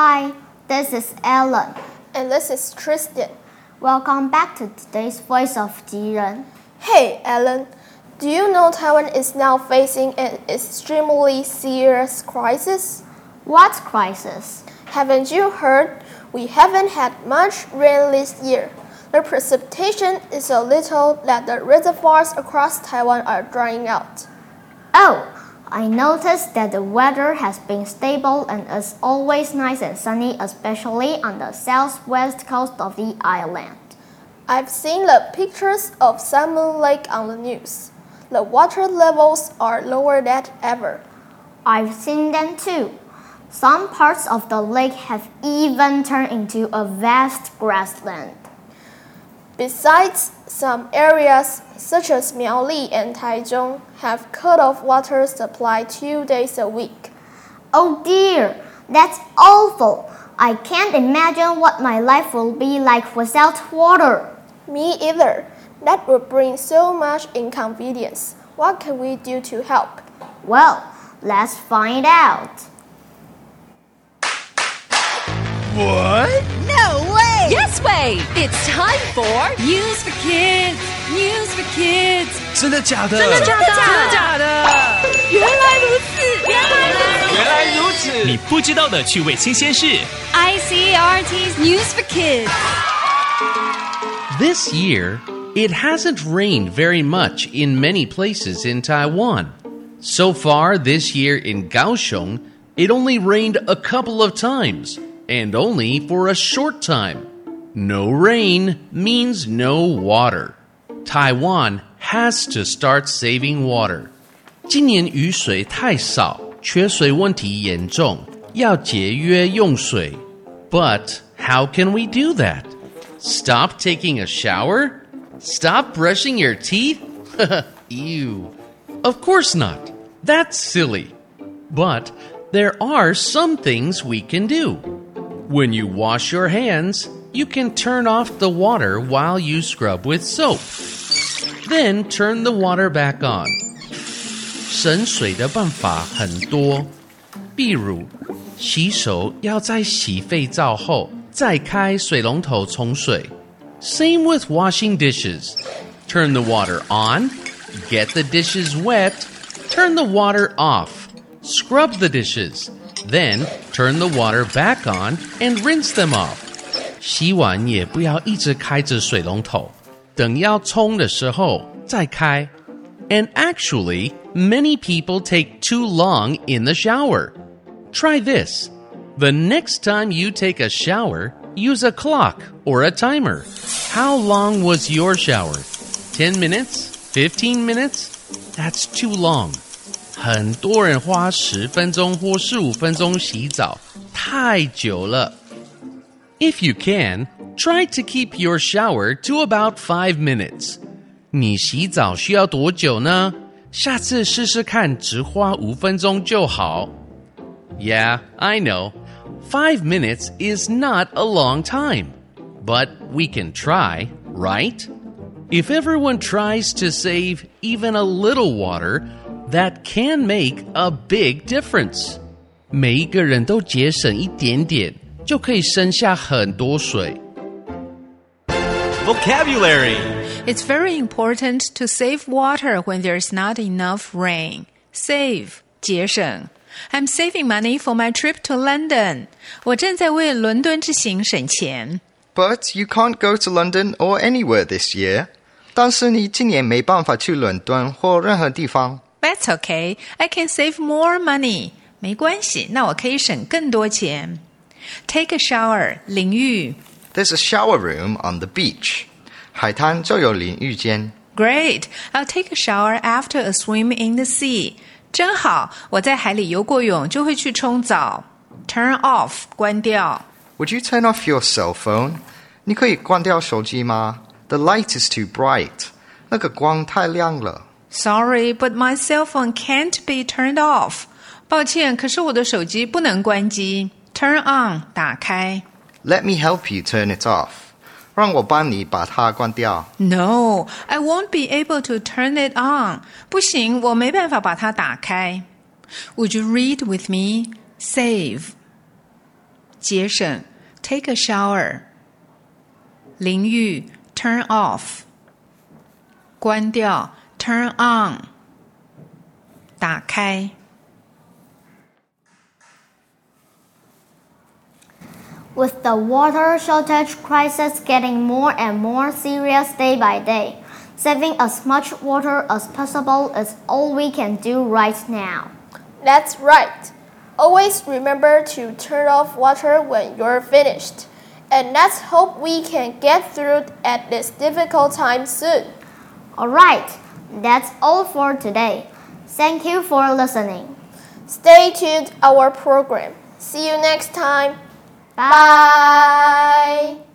Hi, this is Ellen. And this is Tristan. Welcome back to today's Voice of Jiren. Hey, Ellen. Do you know Taiwan is now facing an extremely serious crisis? What crisis? Haven't you heard? We haven't had much rain this year. The precipitation is so little that the reservoirs across Taiwan are drying out. Oh, I noticed that the weather has been stable and is always nice and sunny, especially on the southwest coast of the island. I've seen the pictures of Sun Moon Lake on the news. The water levels are lower than ever. I've seen them too. Some parts of the lake have even turned into a vast grassland. Besides, some areas, such as Miaoli and Taichung, have cut off water supply two days a week. Oh dear, that's awful. I can't imagine what my life will be like without water. Me either. That would bring so much inconvenience. What can we do to help? Well, let's find out. What? No way! Yes way! It's time for News for kids! News for kids! 真的假的？真的假的？真的假的？原来如此！原来如此！原来如此！你不知道的趣味新鲜事。 ICRT's News for Kids. This year, it hasn't rained very much in many places in Taiwan. So far this year in Kaohsiung, it only rained a couple of times, and only for a short time. No rain means no water. Taiwan has to start saving water. 今年雨水太少，缺水问题严重，要节约用水。But how can we do that? Stop taking a shower? Stop brushing your teeth? Ew. Of course not. That's silly. But there are some things we can do. When you wash your hands, you can turn off the water while you scrub with soap. Then turn the water back on. 省水的办法很多，比如洗手要在洗肺皂后再开水龙头冲水。Same with washing dishes. Turn the water on, get the dishes wet, turn the water off, scrub the dishes, then turn the water back on and rinse them off. 洗碗也不要一直开着水龙头，等要冲的时候再开。And actually, many people take too long in the shower. Try this. The next time you take a shower, use a clock or a timer. How long was your shower? 10 minutes? 15 minutes? That's too long. 很多人花十分钟或十五分钟洗澡，太久了。 If you can, try to keep your shower to about 5 minutes. 你洗澡需要多久呢？下次试试看，只花五分钟就好。Yeah, I know. Five minutes is not a long time. But we can try, right? If everyone tries to save even a little water, that can make a big difference. 每一个人都节省一点点， 就可以省下很多水。 Vocabulary. It's very important to save water when there's not enough rain. Save 节省。I'm saving money for my trip to London. 我正在为伦敦之行省钱。 But you can't go to London or anywhere this year. 但是你今年没办法去伦敦或任何地方。 That's okay. I can save more money. 没关系，那我可以省更多钱。 Take a shower 淋浴。 There's a shower room on the beach. 海滩就有淋浴间。 Great! I'll take a shower after a swim in the sea. 真好，我在海里游过泳就会去冲澡。Turn off 关掉。 Would you turn off your cell phone? 你可以关掉手机吗？The light is too bright. 那个光太亮了。 Sorry, but my cell phone can't be turned off. 抱歉，可是我的手机不能关机。 Turn on 打开。 Let me help you turn it off. 让我帮你把它关掉。 No, I won't be able to turn it on. 不行，我没办法把它打开。Would you read with me? Save. 节省，take a shower。淋浴，turn off。关掉，turn on。打开。 With the water shortage crisis getting more and more serious day by day, saving as much water as possible is all we can do right now. That's right. Always remember to turn off water when you're finished. And let's hope we can get through at this difficult time soon. Alright, that's all for today. Thank you for listening. Stay tuned our program. See you next time. 拜。